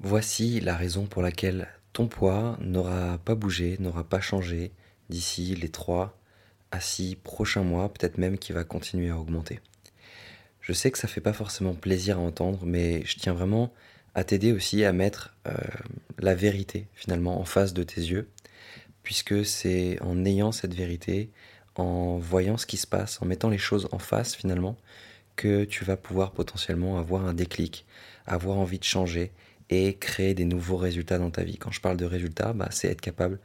Voici la raison pour laquelle ton poids n'aura pas bougé, n'aura pas changé d'ici les 3 à 6 prochains mois, peut-être même qu'il va continuer à augmenter. Je sais que ça fait pas forcément plaisir à entendre, mais je tiens vraiment à t'aider aussi à mettre euh, la vérité finalement en face de tes yeux, puisque c'est en ayant cette vérité, en voyant ce qui se passe, en mettant les choses en face finalement, que tu vas pouvoir potentiellement avoir un déclic, avoir envie de changer et créer des nouveaux résultats dans ta vie. Quand je parle de résultats, bah, c'est être capable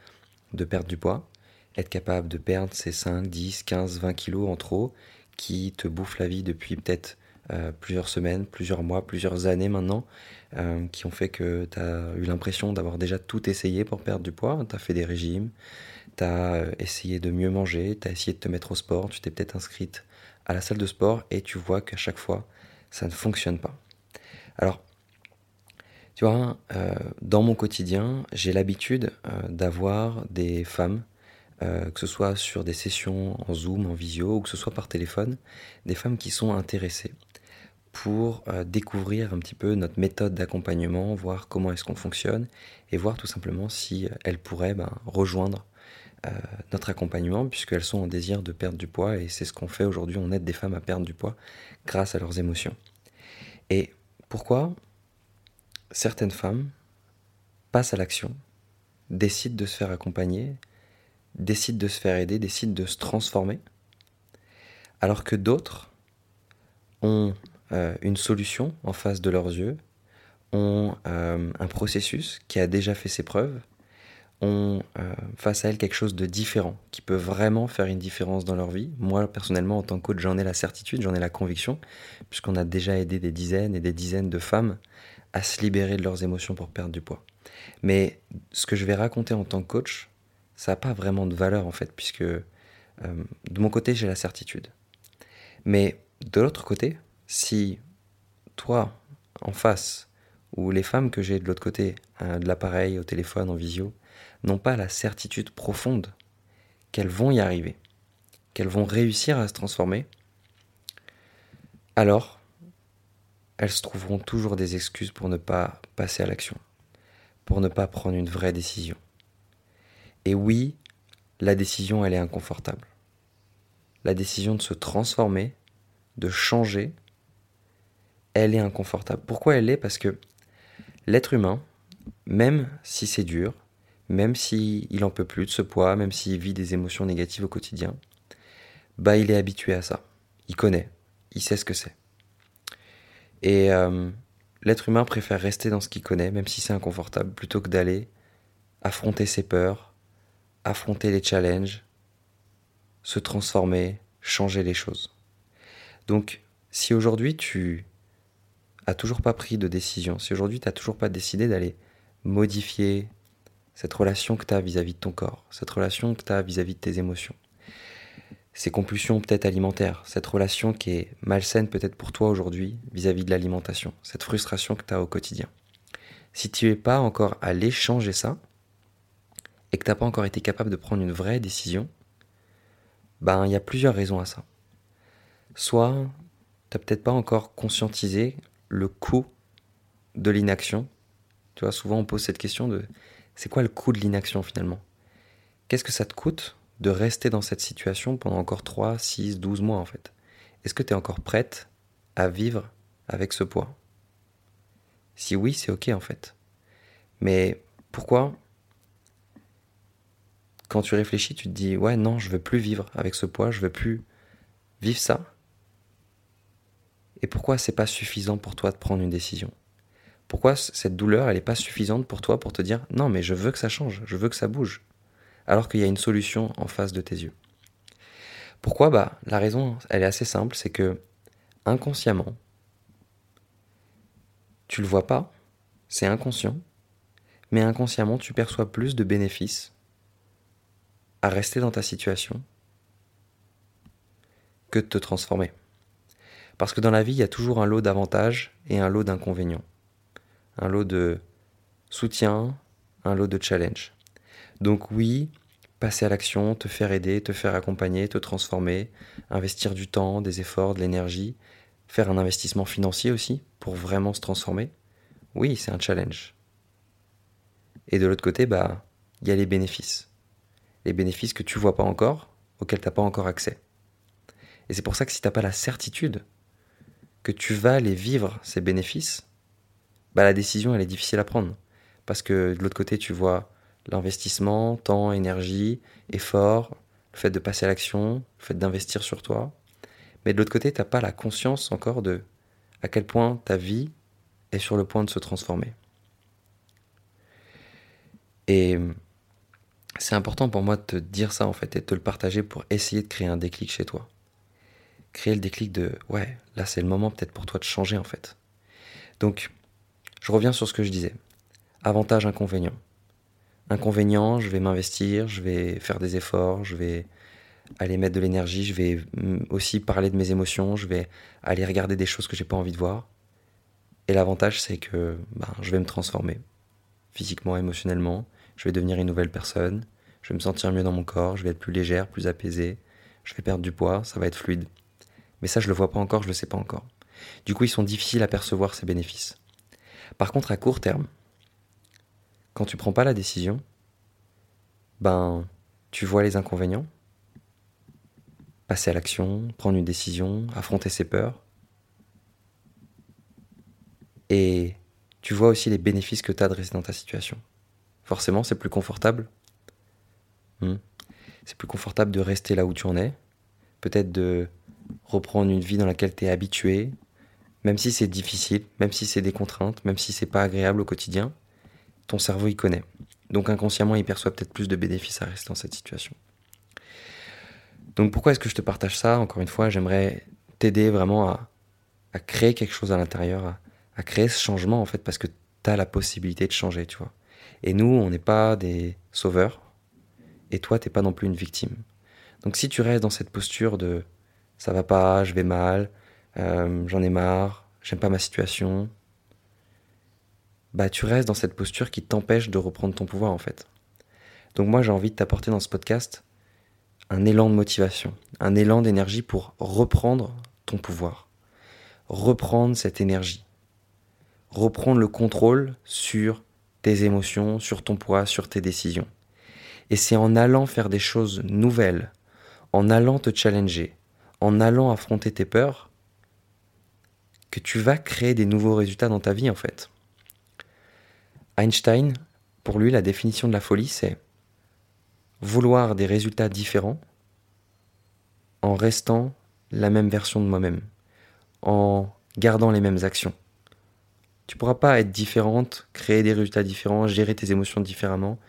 de perdre du poids, être capable de perdre ces 5, 10, 15, 20 kilos en trop qui te bouffent la vie depuis peut-être euh, plusieurs semaines, plusieurs mois, plusieurs années maintenant, euh, qui ont fait que tu as eu l'impression d'avoir déjà tout essayé pour perdre du poids. Tu as fait des régimes, tu as euh, essayé de mieux manger, tu as essayé de te mettre au sport, tu t'es peut-être inscrite à la salle de sport et tu vois qu'à chaque fois, ça ne fonctionne pas. Alors, tu vois, euh, dans mon quotidien, j'ai l'habitude euh, d'avoir des femmes, euh, que ce soit sur des sessions en Zoom, en visio, ou que ce soit par téléphone, des femmes qui sont intéressées pour découvrir un petit peu notre méthode d'accompagnement, voir comment est-ce qu'on fonctionne, et voir tout simplement si elles pourraient ben, rejoindre notre accompagnement, puisqu'elles sont en désir de perdre du poids, et c'est ce qu'on fait aujourd'hui, on aide des femmes à perdre du poids grâce à leurs émotions. Et pourquoi? Certaines femmes passent à l'action, décident de se faire accompagner, décident de se faire aider, décident de se transformer, alors que d'autres ont euh, une solution en face de leurs yeux, ont euh, un processus qui a déjà fait ses preuves, ont euh, face à elles quelque chose de différent, qui peut vraiment faire une différence dans leur vie. Moi, personnellement, en tant que coach, j'en ai la certitude, j'en ai la conviction, puisqu'on a déjà aidé des dizaines et des dizaines de femmes à se libérer de leurs émotions pour perdre du poids. Mais ce que je vais raconter en tant que coach, ça n'a pas vraiment de valeur en fait, puisque euh, de mon côté, j'ai la certitude. Mais de l'autre côté, si toi, en face, ou les femmes que j'ai de l'autre côté, hein, de l'appareil, au téléphone, en visio, n'ont pas la certitude profonde qu'elles vont y arriver, qu'elles vont réussir à se transformer, alors elles se trouveront toujours des excuses pour ne pas passer à l'action, pour ne pas prendre une vraie décision. Et oui, la décision, elle est inconfortable. La décision de se transformer, de changer, elle est inconfortable. Pourquoi elle est? Parce que l'être humain, même si c'est dur, même s'il il en peut plus de ce poids, même s'il vit des émotions négatives au quotidien, bah il est habitué à ça. Il connaît, il sait ce que c'est. Et euh, l'être humain préfère rester dans ce qu'il connaît, même si c'est inconfortable, plutôt que d'aller affronter ses peurs, affronter les challenges, se transformer, changer les choses. Donc, si aujourd'hui tu as toujours pas pris de décision, si aujourd'hui tu n'as toujours pas décidé d'aller modifier cette relation que tu as vis-à-vis de ton corps, cette relation que tu as vis-à-vis de tes émotions, ces compulsions peut-être alimentaires, cette relation qui est malsaine peut-être pour toi aujourd'hui vis-à-vis de l'alimentation, cette frustration que tu as au quotidien. Si tu n'es pas encore allé changer ça, et que tu n'as pas encore été capable de prendre une vraie décision, ben il y a plusieurs raisons à ça. Soit tu n'as peut-être pas encore conscientisé le coût de l'inaction. Tu vois, souvent on pose cette question de c'est quoi le coût de l'inaction finalement? Qu'est-ce que ça te coûte de rester dans cette situation pendant encore 3, 6, 12 mois en fait Est-ce que tu es encore prête à vivre avec ce poids? Si oui, c'est ok en fait. Mais pourquoi quand tu réfléchis, tu te dis ouais non, je veux plus vivre avec ce poids, je veux plus vivre ça? Et pourquoi c'est pas suffisant pour toi de prendre une décision? Pourquoi cette douleur, elle n'est pas suffisante pour toi pour te dire non mais je veux que ça change, je veux que ça bouge? Alors qu'il y a une solution en face de tes yeux. Pourquoi Bah la raison, elle est assez simple, c'est que inconsciemment, tu le vois pas, c'est inconscient, mais inconsciemment, tu perçois plus de bénéfices à rester dans ta situation que de te transformer. Parce que dans la vie, il y a toujours un lot d'avantages et un lot d'inconvénients. Un lot de soutien, un lot de challenge. Donc oui, passer à l'action, te faire aider, te faire accompagner, te transformer, investir du temps, des efforts, de l'énergie, faire un investissement financier aussi pour vraiment se transformer. Oui, c'est un challenge. Et de l'autre côté, bah, il y a les bénéfices. Les bénéfices que tu vois pas encore, auxquels tu n'as pas encore accès. Et c'est pour ça que si tu n'as pas la certitude que tu vas les vivre, ces bénéfices, bah, la décision, elle est difficile à prendre. Parce que de l'autre côté, tu vois l'investissement, temps, énergie, effort, le fait de passer à l'action, le fait d'investir sur toi. Mais de l'autre côté, tu n'as pas la conscience encore de à quel point ta vie est sur le point de se transformer. Et c'est important pour moi de te dire ça en fait et de te le partager pour essayer de créer un déclic chez toi. Créer le déclic de ouais, là c'est le moment peut-être pour toi de changer en fait. Donc, je reviens sur ce que je disais. Avantage, inconvénient. Inconvénient, je vais m'investir, je vais faire des efforts, je vais aller mettre de l'énergie, je vais aussi parler de mes émotions, je vais aller regarder des choses que j'ai pas envie de voir. Et l'avantage, c'est que ben, je vais me transformer physiquement, émotionnellement, je vais devenir une nouvelle personne, je vais me sentir mieux dans mon corps, je vais être plus légère, plus apaisée, je vais perdre du poids, ça va être fluide. Mais ça, je le vois pas encore, je le sais pas encore. Du coup, ils sont difficiles à percevoir ces bénéfices. Par contre, à court terme, quand tu prends pas la décision, ben, tu vois les inconvénients, passer à l'action, prendre une décision, affronter ses peurs. Et tu vois aussi les bénéfices que tu as de rester dans ta situation. Forcément, c'est plus confortable. Hmm. C'est plus confortable de rester là où tu en es. Peut-être de reprendre une vie dans laquelle tu es habitué, même si c'est difficile, même si c'est des contraintes, même si c'est pas agréable au quotidien. Ton cerveau y connaît. Donc inconsciemment, il perçoit peut-être plus de bénéfices à rester dans cette situation. Donc pourquoi est-ce que je te partage ça? Encore une fois, j'aimerais t'aider vraiment à, créer quelque chose à l'intérieur, à, créer ce changement en fait, parce que tu as la possibilité de changer, tu vois. Et nous, on n'est pas des sauveurs, et toi, t'es pas non plus une victime. Donc si tu restes dans cette posture de ça va pas, je vais mal, euh, j'en ai marre, j'aime pas ma situation, bah tu restes dans cette posture qui t'empêche de reprendre ton pouvoir en fait. Donc moi j'ai envie de t'apporter dans ce podcast un élan de motivation, un élan d'énergie pour reprendre ton pouvoir, reprendre cette énergie, reprendre le contrôle sur tes émotions, sur ton poids, sur tes décisions. Et c'est en allant faire des choses nouvelles, en allant te challenger, en allant affronter tes peurs, que tu vas créer des nouveaux résultats dans ta vie en fait. Einstein, pour lui, la définition de la folie, c'est vouloir des résultats différents en restant la même version de moi-même, en gardant les mêmes actions. Tu pourras pas être différente, créer des résultats différents, gérer tes émotions différemment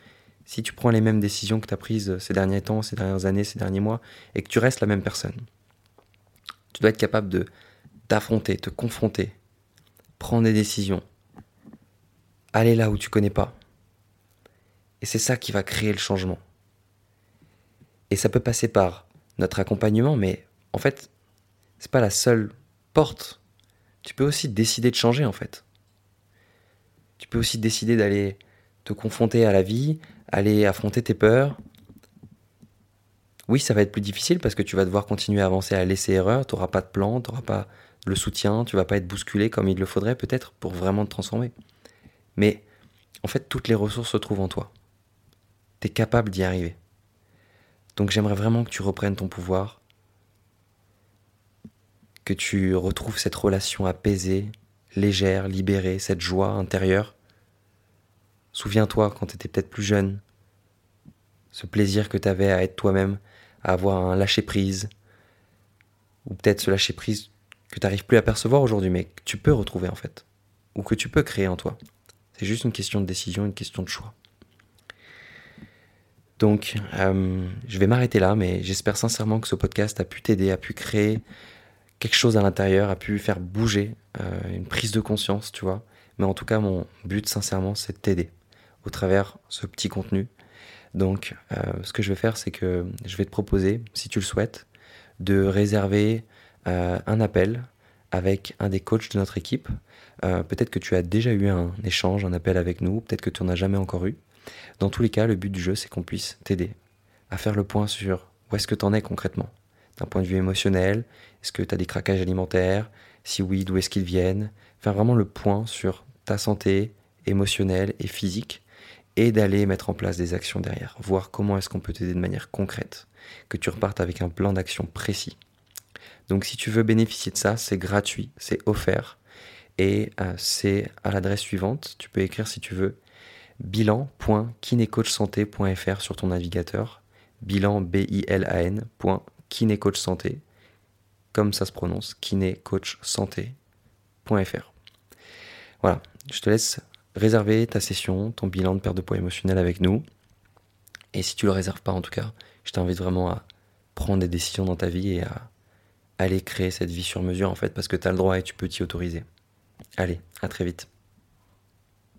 si tu prends les mêmes décisions que tu as prises ces derniers temps, ces dernières années, ces derniers mois et que tu restes la même personne. Tu dois être capable de t'affronter, te confronter, prendre des décisions, aller là où tu connais pas. Et c'est ça qui va créer le changement. Et ça peut passer par notre accompagnement, mais en fait, c'est pas la seule porte. Tu peux aussi décider de changer en fait. Tu peux aussi décider d'aller te confronter à la vie, aller affronter tes peurs. Oui, ça va être plus difficile parce que tu vas devoir continuer à avancer à laisser erreur, tu n'auras pas de plan, tu n'auras pas le soutien, tu vas pas être bousculé comme il le faudrait peut-être pour vraiment te transformer. Mais en fait, toutes les ressources se trouvent en toi. Tu es capable d'y arriver. Donc j'aimerais vraiment que tu reprennes ton pouvoir, que tu retrouves cette relation apaisée, légère, libérée, cette joie intérieure. Souviens-toi quand tu étais peut-être plus jeune, ce plaisir que tu avais à être toi-même, à avoir un lâcher-prise, ou peut-être ce lâcher-prise que tu n'arrives plus à percevoir aujourd'hui, mais que tu peux retrouver en fait, ou que tu peux créer en toi. C'est juste une question de décision, une question de choix. Donc, euh, je vais m'arrêter là, mais j'espère sincèrement que ce podcast a pu t'aider, a pu créer quelque chose à l'intérieur, a pu faire bouger euh, une prise de conscience, tu vois. Mais en tout cas, mon but, sincèrement, c'est de t'aider au travers ce petit contenu. Donc, euh, ce que je vais faire, c'est que je vais te proposer, si tu le souhaites, de réserver un appel avec un des coachs de notre équipe. peut-être que tu as déjà eu un échange, un appel avec nous, peut-être que tu n'en as jamais encore eu. Dans tous les cas, le but du jeu, c'est qu'on puisse t'aider à faire le point sur où est-ce que tu en es concrètement. D'un point de vue émotionnel, est-ce que tu as des craquages alimentaires? Si oui, d'où est-ce qu'ils viennent? Faire vraiment le point sur ta santé émotionnelle et physique et d'aller mettre en place des actions derrière, voir comment est-ce qu'on peut t'aider de manière concrète, que tu repartes avec un plan d'action précis. Donc si tu veux bénéficier de ça, c'est gratuit, c'est offert et euh, c'est à l'adresse suivante. Tu peux écrire si tu veux bilan.kinecoachsanté.fr sur ton navigateur. Bilan b i l a n comme ça se prononce kinecoachsanté.fr. Voilà, je te laisse réserver ta session, ton bilan de perte de poids émotionnel avec nous. Et si tu le réserves pas en tout cas, je t'invite vraiment à prendre des décisions dans ta vie et à aller créer cette vie sur mesure en fait parce que tu as le droit et tu peux t'y autoriser. Allez, à très vite.